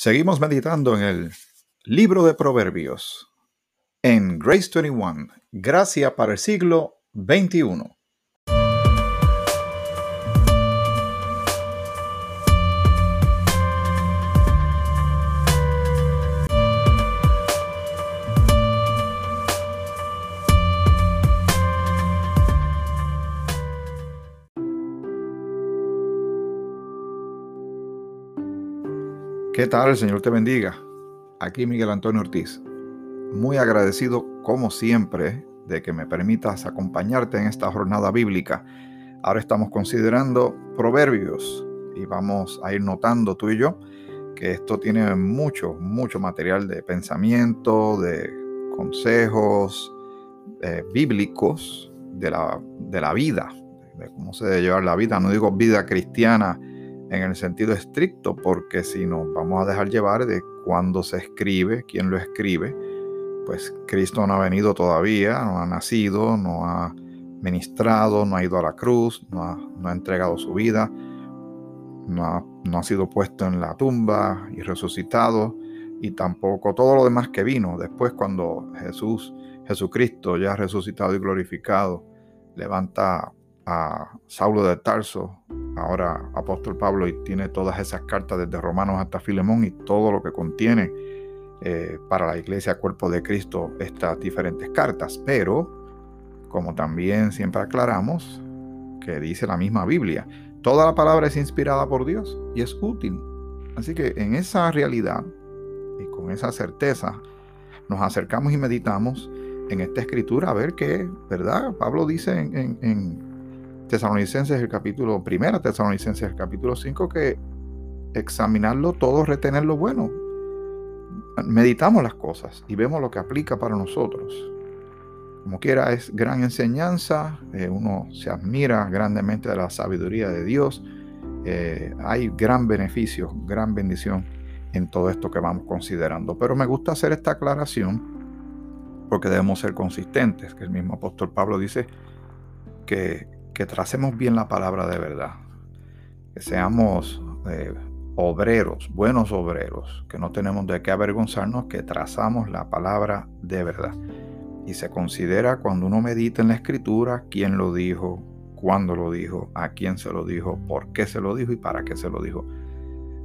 Seguimos meditando en el libro de Proverbios, en Grace 21, Gracia para el siglo XXI. ¿Qué tal? El Señor te bendiga. Aquí Miguel Antonio Ortiz. Muy agradecido, como siempre, de que me permitas acompañarte en esta jornada bíblica. Ahora estamos considerando proverbios y vamos a ir notando tú y yo que esto tiene mucho, mucho material de pensamiento, de consejos eh, bíblicos de la, de la vida, de cómo se debe llevar la vida. No digo vida cristiana en el sentido estricto, porque si nos vamos a dejar llevar de cuándo se escribe, quién lo escribe, pues Cristo no ha venido todavía, no ha nacido, no ha ministrado, no ha ido a la cruz, no ha, entregado su vida, no ha, no ha sido puesto en la tumba y resucitado, y tampoco todo lo demás que vino. Después cuando Jesús, Jesucristo ya resucitado y glorificado, levanta a Saulo de Tarso, ahora apóstol Pablo, y tiene todas esas cartas desde Romanos hasta Filemón y todo lo que contiene eh, para la iglesia cuerpo de Cristo estas diferentes cartas. Pero, como también siempre aclaramos, que dice la misma Biblia, toda la palabra es inspirada por Dios y es útil. Así que en esa realidad y con esa certeza nos acercamos y meditamos en esta escritura a ver qué, ¿verdad? Pablo dice en Tesalonicenses, el capítulo, primera Tesalonicenses, el capítulo 5, que examinarlo todo, retener lo bueno. Meditamos las cosas y vemos lo que aplica para nosotros. Como quiera, es gran enseñanza, eh, uno se admira grandemente de la sabiduría de Dios, eh, hay gran beneficio, gran bendición en todo esto que vamos considerando. Pero me gusta hacer esta aclaración porque debemos ser consistentes, que el mismo apóstol Pablo dice que que tracemos bien la palabra de verdad, que seamos eh, obreros, buenos obreros, que no tenemos de qué avergonzarnos, que trazamos la palabra de verdad. Y se considera cuando uno medita en la escritura quién lo dijo, cuándo lo dijo, a quién se lo dijo, por qué se lo dijo y para qué se lo dijo.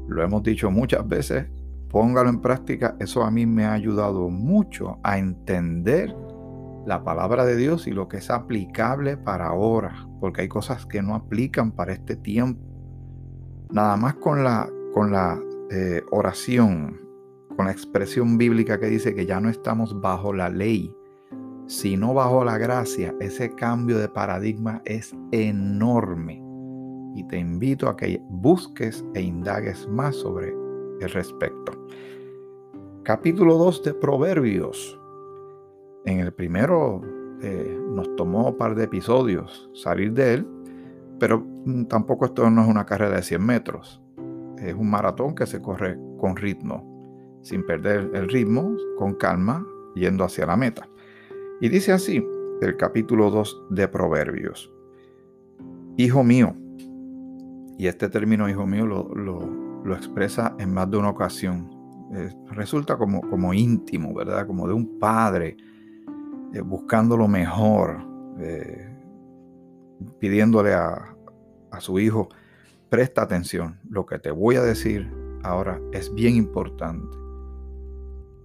Lo hemos dicho muchas veces, póngalo en práctica, eso a mí me ha ayudado mucho a entender la palabra de Dios y lo que es aplicable para ahora, porque hay cosas que no aplican para este tiempo. Nada más con la, con la eh, oración, con la expresión bíblica que dice que ya no estamos bajo la ley, sino bajo la gracia, ese cambio de paradigma es enorme. Y te invito a que busques e indagues más sobre el respecto. Capítulo 2 de Proverbios. En el primero eh, nos tomó un par de episodios salir de él, pero mm, tampoco esto no es una carrera de 100 metros. Es un maratón que se corre con ritmo, sin perder el ritmo, con calma, yendo hacia la meta. Y dice así el capítulo 2 de Proverbios. Hijo mío, y este término hijo mío lo, expresa en más de una ocasión. resulta como, como íntimo, ¿verdad? Como de un padre eh, buscando lo mejor, eh, pidiéndole a, a su hijo, presta atención, lo que te voy a decir ahora es bien importante.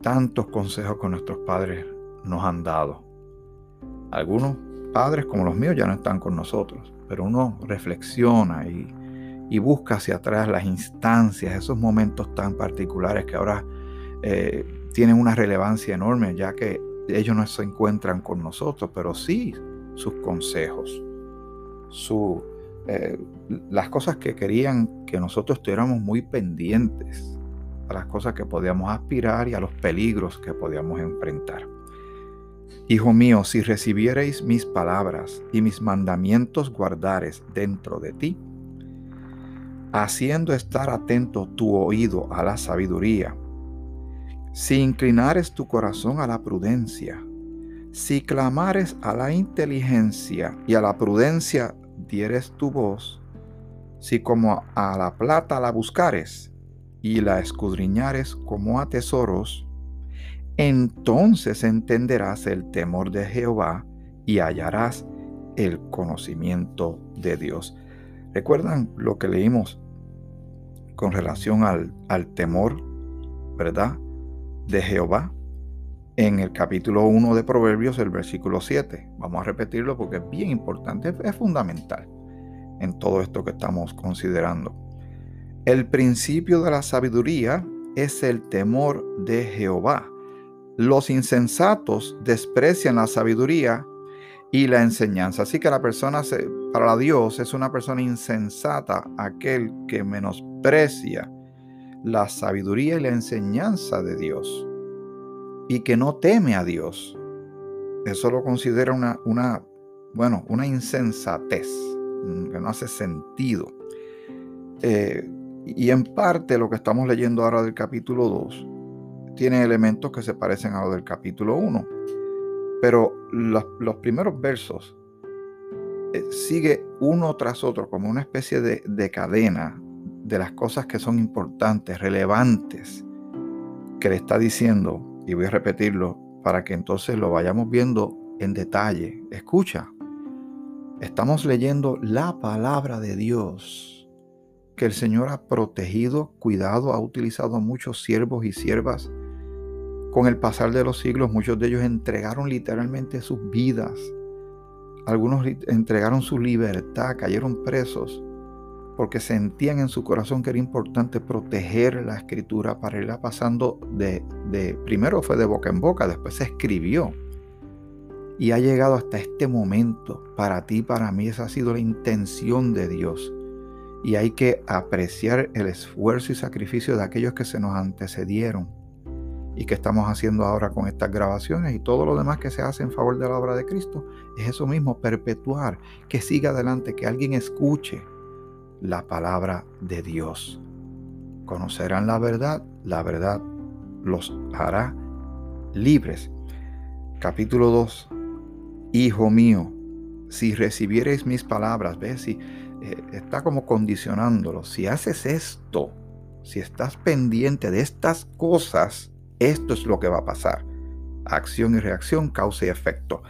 Tantos consejos que nuestros padres nos han dado. Algunos padres como los míos ya no están con nosotros, pero uno reflexiona y, y busca hacia atrás las instancias, esos momentos tan particulares que ahora eh, tienen una relevancia enorme, ya que ellos no se encuentran con nosotros, pero sí sus consejos, su, eh, las cosas que querían que nosotros estuviéramos muy pendientes, a las cosas que podíamos aspirar y a los peligros que podíamos enfrentar. Hijo mío, si recibiereis mis palabras y mis mandamientos guardares dentro de ti, haciendo estar atento tu oído a la sabiduría, si inclinares tu corazón a la prudencia, si clamares a la inteligencia y a la prudencia dieres tu voz, si como a la plata la buscares y la escudriñares como a tesoros, entonces entenderás el temor de Jehová y hallarás el conocimiento de Dios. ¿Recuerdan lo que leímos con relación al, al temor, verdad, de Jehová? En el capítulo 1 de Proverbios, el versículo 7. Vamos a repetirlo porque es bien importante, es fundamental en todo esto que estamos considerando. El principio de la sabiduría es el temor de Jehová. Los insensatos desprecian la sabiduría y la enseñanza. Así que la persona, para Dios, es una persona insensata, aquel que menosprecia la sabiduría y la enseñanza de Dios y que no teme a Dios. Eso lo considera una, una bueno, una insensatez, mm, que no hace sentido. Eh, y en parte lo que estamos leyendo ahora del capítulo 2 tiene elementos que se parecen a los del capítulo 1. Pero los, primeros versos eh, sigue uno tras otro como una especie de, de cadena de las cosas que son importantes, relevantes, que le está diciendo, y voy a repetirlo para que entonces lo vayamos viendo en detalle. Escucha, estamos leyendo la palabra de Dios que el Señor ha protegido, cuidado, ha utilizado a muchos siervos y siervas. Con el pasar de los siglos, muchos de ellos entregaron literalmente sus vidas. Algunos entregaron su libertad, cayeron presos, porque sentían en su corazón que era importante proteger la escritura para irla pasando de, de, primero fue de boca en boca, después se escribió. Y ha llegado hasta este momento. Para ti, para mí, esa ha sido la intención de Dios y hay que apreciar el esfuerzo y sacrificio de aquellos que se nos antecedieron y que estamos haciendo ahora con estas grabaciones y todo lo demás que se hace en favor de la obra de Cristo, es eso mismo, perpetuar, que siga adelante, que alguien escuche la palabra de Dios. Conocerán la verdad, la verdad los hará libres. Capítulo 2. Hijo mío, si recibiereis mis palabras, ¿ves? Si eh, está como condicionándolo. Si haces esto, si estás pendiente de estas cosas, esto es lo que va a pasar. Acción y reacción, causa y efecto.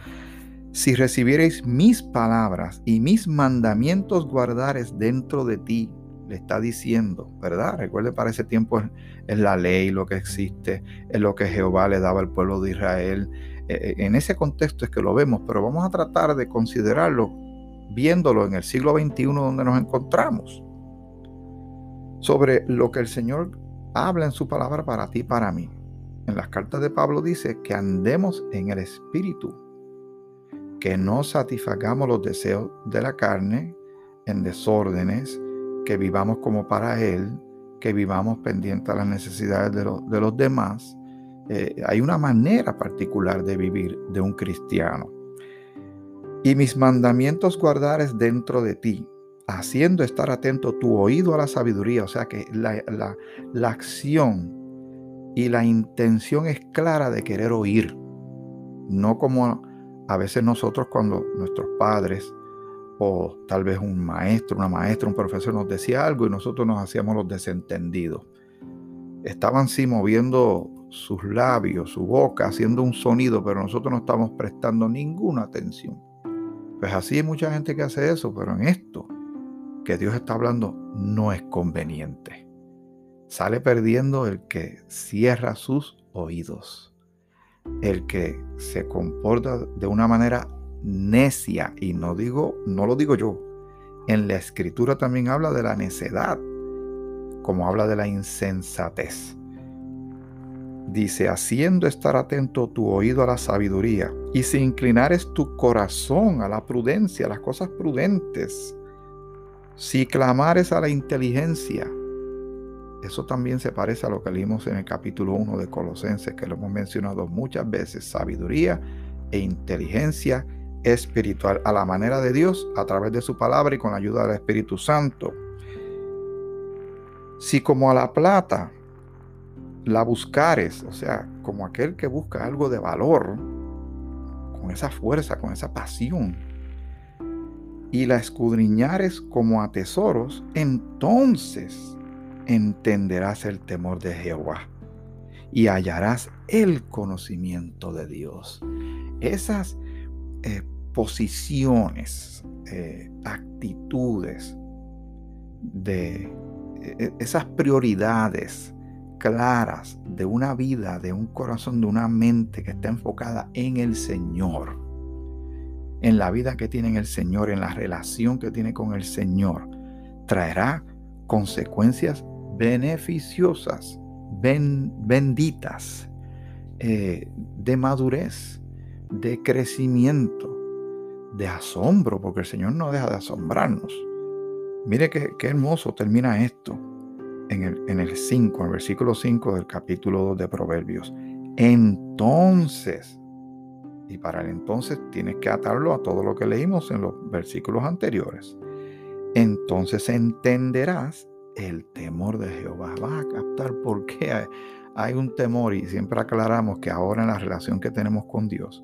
Si recibiereis mis palabras y mis mandamientos guardares dentro de ti, le está diciendo, ¿verdad? Recuerde, para ese tiempo es la ley lo que existe, es lo que Jehová le daba al pueblo de Israel. Eh, eh, en ese contexto es que lo vemos, pero vamos a tratar de considerarlo viéndolo en el siglo XXI donde nos encontramos, sobre lo que el Señor habla en su palabra para ti y para mí. En las cartas de Pablo dice que andemos en el Espíritu, que no satisfagamos los deseos de la carne en desórdenes, que vivamos como para Él, que vivamos pendientes a las necesidades de, de los demás. Eh, hay una manera particular de vivir de un cristiano y mis mandamientos guardares dentro de ti, haciendo estar atento tu oído a la sabiduría, o sea que la, la, acción y la intención es clara de querer oír, no como a veces nosotros cuando nuestros padres o tal vez un maestro, una maestra, un profesor nos decía algo y nosotros nos hacíamos los desentendidos. Estaban sí moviendo sus labios, su boca, haciendo un sonido, pero nosotros no estamos prestando ninguna atención. Pues así hay mucha gente que hace eso, pero en esto que Dios está hablando no es conveniente. Sale perdiendo el que cierra sus oídos, el que se comporta de una manera necia y no digo, no lo digo yo. En la escritura también habla de la necedad, como habla de la insensatez. Dice, haciendo estar atento tu oído a la sabiduría, y si inclinares tu corazón a la prudencia, a las cosas prudentes, si clamares a la inteligencia, eso también se parece a lo que leímos en el capítulo 1 de Colosenses, que lo hemos mencionado muchas veces, sabiduría e inteligencia espiritual a la manera de Dios, a través de su palabra y con la ayuda del Espíritu Santo. Si como a la plata la buscares, o sea, como aquel que busca algo de valor, con esa fuerza, con esa pasión, y la escudriñares como a tesoros, entonces entenderás el temor de Jehová y hallarás el conocimiento de Dios. Esas eh, posiciones, eh, actitudes, de e, esas prioridades claras de una vida, de un corazón, de una mente que está enfocada en el Señor, en la vida que tiene el Señor, en la relación que tiene con el Señor, traerá consecuencias beneficiosas, benditas, eh, de madurez, de crecimiento, de asombro, porque el Señor no deja de asombrarnos. Mire qué, hermoso termina esto en el, en el 5, el versículo 5 del capítulo 2 de Proverbios. Entonces, y para el entonces tienes que atarlo a todo lo que leímos en los versículos anteriores. Entonces entenderás el temor de Jehová. Vas a captar por qué hay, hay un temor y siempre aclaramos que ahora en la relación que tenemos con Dios,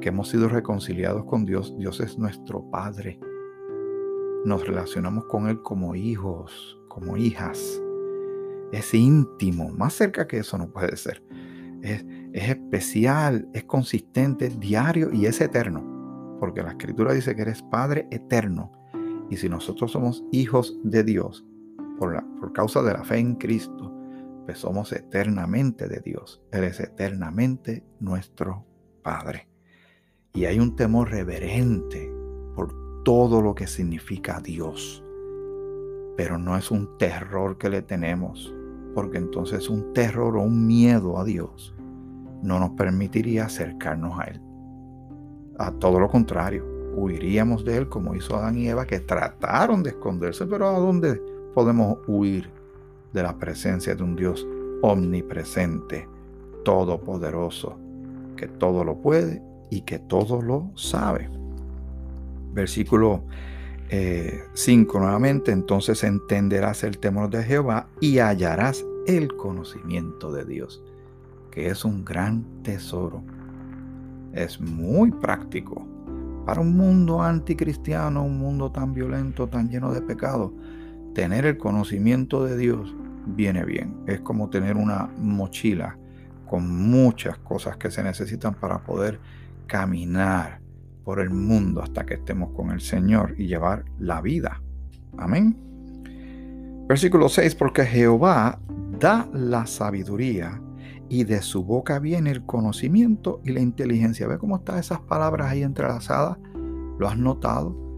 que hemos sido reconciliados con Dios, Dios es nuestro Padre nos relacionamos con Él como hijos, como hijas. Es íntimo, más cerca que eso no puede ser. Es, especial, es consistente, es diario y es eterno. Porque la escritura dice que eres Padre eterno. Y si nosotros somos hijos de Dios por, la, por causa de la fe en Cristo, pues somos eternamente de Dios. Él es eternamente nuestro Padre. Y hay un temor reverente por todo lo que significa Dios. Pero no es un terror que le tenemos, porque entonces un terror o un miedo a Dios no nos permitiría acercarnos a Él. A todo lo contrario, huiríamos de Él como hizo Adán y Eva, que trataron de esconderse, pero ¿a dónde podemos huir de la presencia de un Dios omnipresente, todopoderoso, que todo lo puede y que todo lo sabe? Versículo 5 eh, nuevamente, entonces entenderás el temor de Jehová y hallarás el conocimiento de Dios, que es un gran tesoro. Es muy práctico para un mundo anticristiano, un mundo tan violento, tan lleno de pecado. Tener el conocimiento de Dios viene bien. Es como tener una mochila con muchas cosas que se necesitan para poder caminar por el mundo hasta que estemos con el Señor y llevar la vida. Amén. Versículo 6, porque Jehová da la sabiduría y de su boca viene el conocimiento y la inteligencia. ¿Ve cómo están esas palabras ahí entrelazadas? ¿Lo has notado?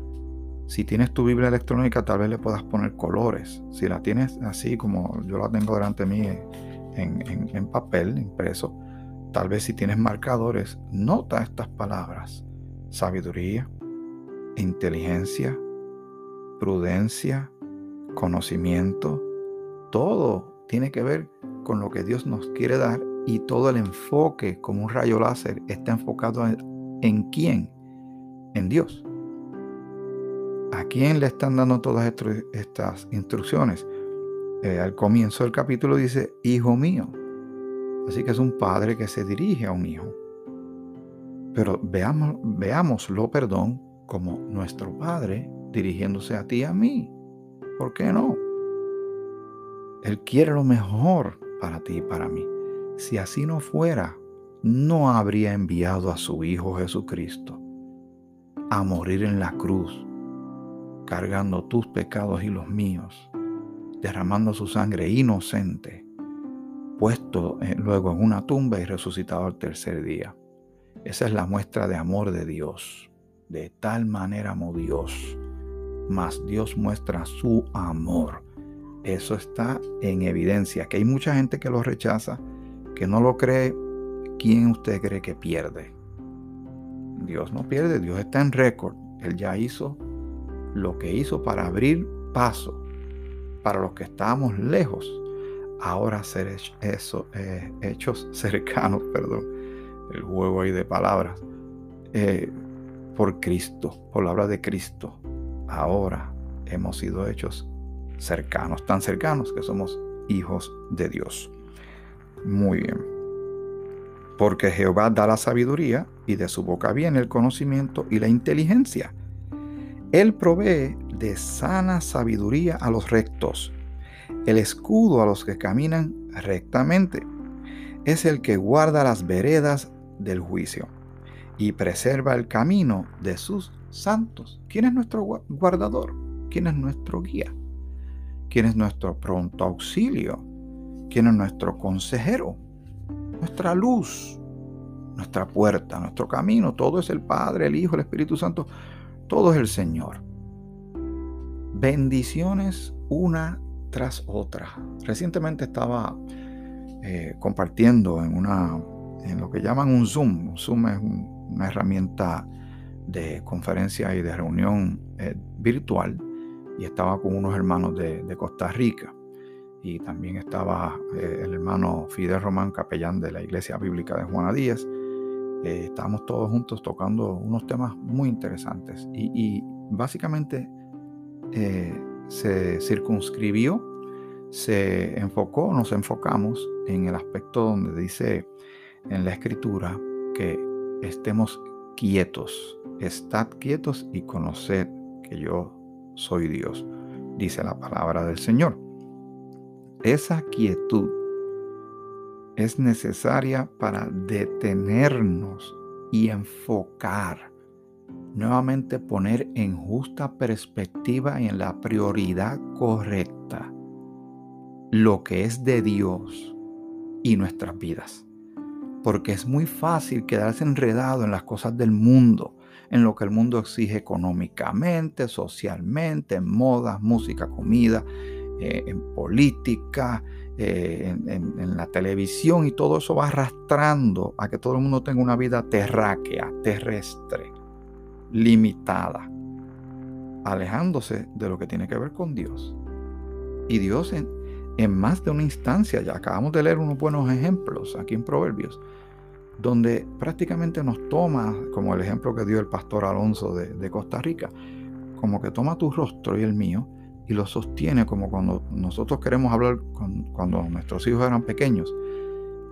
Si tienes tu Biblia electrónica, tal vez le puedas poner colores. Si la tienes así como yo la tengo delante de mí en, en papel, impreso, tal vez si tienes marcadores, nota estas palabras sabiduría, inteligencia, prudencia, conocimiento, todo tiene que ver con lo que Dios nos quiere dar y todo el enfoque como un rayo láser está enfocado en, quién, en Dios. ¿A quién le están dando todas estas instrucciones? Eh, al comienzo del capítulo dice, hijo mío. Así que es un padre que se dirige a un hijo. Pero veamos, veámoslo, perdón, como nuestro Padre dirigiéndose a ti y a mí. ¿Por qué no? Él quiere lo mejor para ti y para mí. Si así no fuera, no habría enviado a su Hijo Jesucristo a morir en la cruz, cargando tus pecados y los míos, derramando su sangre inocente, puesto eh, luego en una tumba y resucitado al tercer día. Esa es la muestra de amor de Dios. De tal manera amó Dios. Mas Dios muestra su amor. Eso está en evidencia. Que hay mucha gente que lo rechaza, que no lo cree. ¿Quién usted cree que pierde? Dios no pierde, Dios está en récord. Él ya hizo lo que hizo para abrir paso para los que estábamos lejos. Ahora ser eso, eh, hechos cercanos, perdón el juego ahí de palabras, eh, por Cristo, por la obra de Cristo. Ahora hemos sido hechos cercanos, tan cercanos que somos hijos de Dios. Muy bien. Porque Jehová da la sabiduría y de su boca viene el conocimiento y la inteligencia. Él provee de sana sabiduría a los rectos. El escudo a los que caminan rectamente es el que guarda las veredas del juicio y preserva el camino de sus santos. ¿Quién es nuestro guardador? ¿Quién es nuestro guía? ¿Quién es nuestro pronto auxilio? ¿Quién es nuestro consejero? Nuestra luz, nuestra puerta, nuestro camino. Todo es el Padre, el Hijo, el Espíritu Santo. Todo es el Señor. Bendiciones una tras otra. Recientemente estaba eh, compartiendo en una en lo que llaman un Zoom. Zoom es una herramienta de conferencia y de reunión eh, virtual y estaba con unos hermanos de, Costa Rica y también estaba eh, el hermano Fidel Román, capellán de la Iglesia Bíblica de Juana Díaz. Eh, estábamos todos juntos tocando unos temas muy interesantes y, básicamente se circunscribió, se enfocó, nos enfocamos en el aspecto donde dice en la escritura que estemos quietos, estad quietos y conoced que yo soy Dios, dice la palabra del Señor. Esa quietud es necesaria para detenernos y enfocar, nuevamente poner en justa perspectiva y en la prioridad correcta lo que es de Dios y nuestras vidas. Porque es muy fácil quedarse enredado en las cosas del mundo, en lo que el mundo exige económicamente, socialmente, en modas, música, comida, eh, en política, eh, en, la televisión y todo eso va arrastrando a que todo el mundo tenga una vida terráquea, terrestre, limitada, alejándose de lo que tiene que ver con Dios. Y Dios en, en más de una instancia, ya acabamos de leer unos buenos ejemplos aquí en Proverbios, donde prácticamente nos toma, como el ejemplo que dio el pastor Alonso de, Costa Rica, como que toma tu rostro y el mío y lo sostiene como cuando nosotros queremos hablar con, cuando nuestros hijos eran pequeños,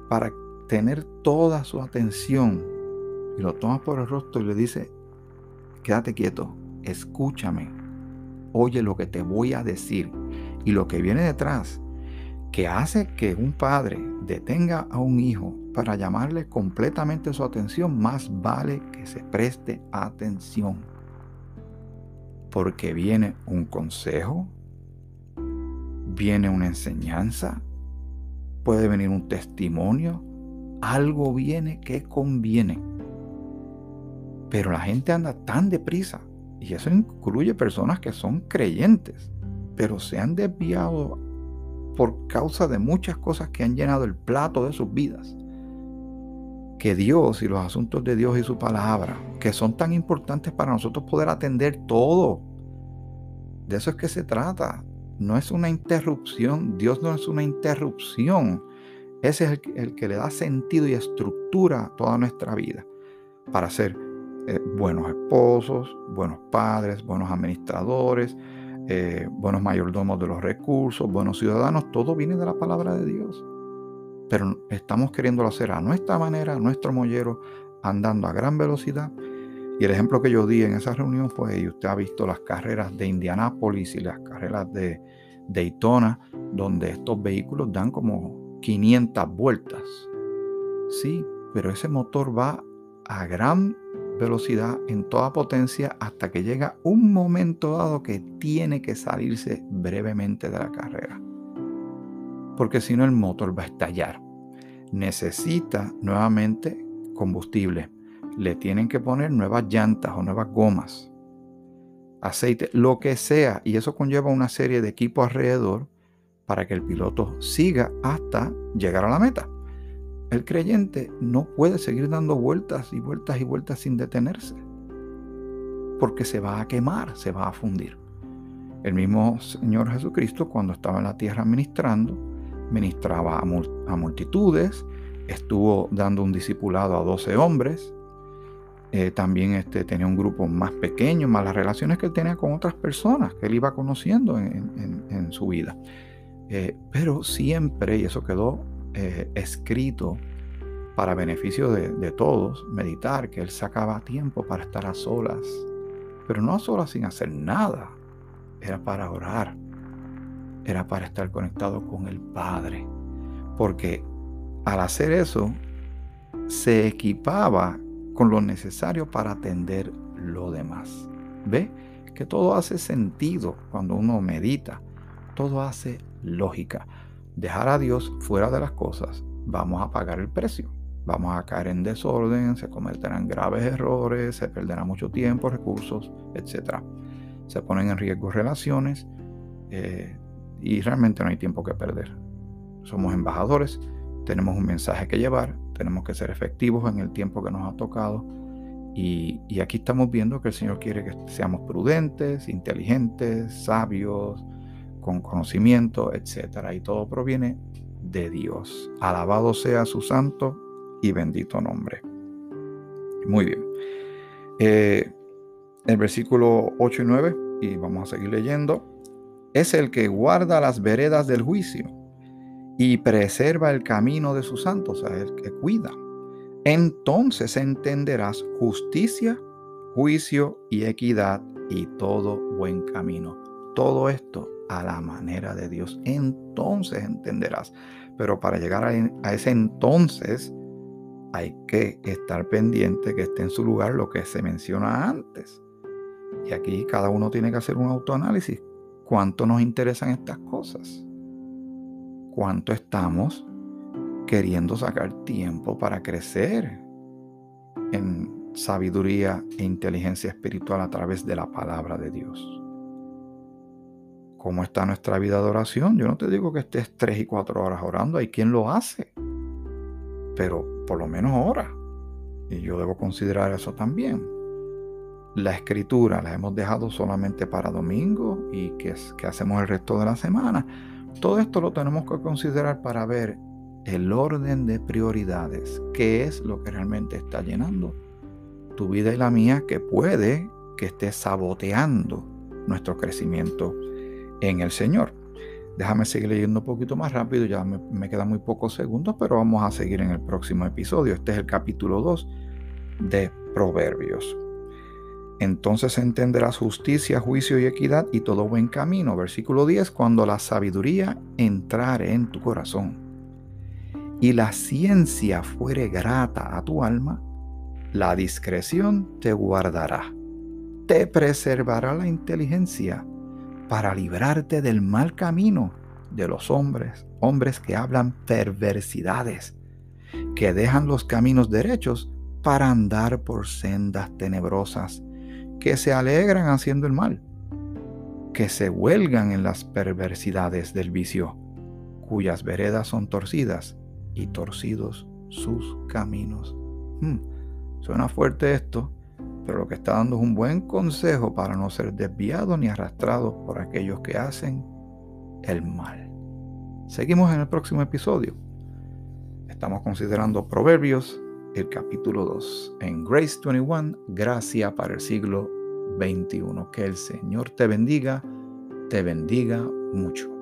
para tener toda su atención y lo toma por el rostro y le dice, quédate quieto, escúchame, oye lo que te voy a decir y lo que viene detrás que hace que un padre detenga a un hijo para llamarle completamente su atención, más vale que se preste atención. Porque viene un consejo, viene una enseñanza, puede venir un testimonio, algo viene que conviene. Pero la gente anda tan deprisa, y eso incluye personas que son creyentes, pero se han desviado por causa de muchas cosas que han llenado el plato de sus vidas. Que Dios y los asuntos de Dios y su palabra, que son tan importantes para nosotros poder atender todo. De eso es que se trata. No es una interrupción. Dios no es una interrupción. Ese es el, que le da sentido y estructura a toda nuestra vida. Para ser eh, buenos esposos, buenos padres, buenos administradores, eh, buenos mayordomos de los recursos, buenos ciudadanos, todo viene de la palabra de Dios. Pero estamos queriéndolo hacer a nuestra manera, a nuestro mollero, andando a gran velocidad. Y el ejemplo que yo di en esa reunión fue, y usted ha visto las carreras de Indianápolis y las carreras de Daytona, donde estos vehículos dan como 500 vueltas. Sí, pero ese motor va a gran velocidad en toda potencia hasta que llega un momento dado que tiene que salirse brevemente de la carrera. Porque si no el motor va a estallar. Necesita nuevamente combustible. Le tienen que poner nuevas llantas o nuevas gomas, aceite, lo que sea. Y eso conlleva una serie de equipos alrededor para que el piloto siga hasta llegar a la meta. El creyente no puede seguir dando vueltas y vueltas y vueltas sin detenerse, porque se va a quemar, se va a fundir. El mismo Señor Jesucristo, cuando estaba en la tierra ministrando, ministraba a, multitudes, estuvo dando un discipulado a 12 hombres, eh, también este, tenía un grupo más pequeño, más las relaciones que él tenía con otras personas que él iba conociendo en, su vida. Eh, pero siempre, y eso quedó eh, escrito para beneficio de, todos, meditar, que él sacaba tiempo para estar a solas, pero no a solas sin hacer nada, era para orar, era para estar conectado con el Padre. Porque al hacer eso, se equipaba con lo necesario para atender lo demás. ¿Ve? Que todo hace sentido cuando uno medita. Todo hace lógica. Dejar a Dios fuera de las cosas, vamos a pagar el precio. Vamos a caer en desorden, se cometerán graves errores, se perderá mucho tiempo, recursos, etc. Se ponen en riesgo relaciones eh, y realmente no hay tiempo que perder. Somos embajadores, tenemos un mensaje que llevar, tenemos que ser efectivos en el tiempo que nos ha tocado y, aquí estamos viendo que el Señor quiere que seamos prudentes, inteligentes, sabios, con conocimiento, etc. Y todo proviene de Dios. Alabado sea su santo y bendito nombre. Muy bien. Eh, el versículo 8 y 9, y vamos a seguir leyendo, es el que guarda las veredas del juicio y preserva el camino de sus santos, o sea, el que cuida entonces entenderás justicia, juicio y equidad y todo buen camino. Todo esto a la manera de Dios. Entonces entenderás. Pero para llegar a, ese entonces hay que estar pendiente que esté en su lugar lo que se menciona antes. Y aquí cada uno tiene que hacer un autoanálisis. ¿Cuánto nos interesan estas cosas? ¿Cuánto estamos queriendo sacar tiempo para crecer en sabiduría e inteligencia espiritual a través de la palabra de Dios. ¿Cómo está nuestra vida de oración? Yo no te digo que estés tres y cuatro horas orando, hay quien lo hace, pero por lo menos ora. Y yo debo considerar eso también. La escritura la hemos dejado solamente para domingo y que, que hacemos el resto de la semana. Todo esto lo tenemos que considerar para ver el orden de prioridades, qué es lo que realmente está llenando tu vida y la mía, que puede que esté saboteando nuestro crecimiento en el Señor. Déjame seguir leyendo un poquito más rápido, ya me, quedan muy pocos segundos, pero vamos a seguir en el próximo episodio. Este es el capítulo 2 de Proverbios. Entonces entenderás justicia, juicio y equidad y todo buen camino. Versículo 10, cuando la sabiduría entrare en tu corazón y la ciencia fuere grata a tu alma, la discreción te guardará, te preservará la inteligencia para librarte del mal camino de los hombres, hombres que hablan perversidades, que dejan los caminos derechos para andar por sendas tenebrosas, que se alegran haciendo el mal, que se huelgan en las perversidades del vicio, cuyas veredas son torcidas y torcidos sus caminos. Hmm, suena fuerte esto, pero lo que está dando es un buen consejo para no ser desviado ni arrastrado por aquellos que hacen el mal. Seguimos en el próximo episodio. Estamos considerando Proverbios, el capítulo 2, en Grace 21, Gracia para el siglo XXI. Que el Señor te bendiga, te bendiga mucho.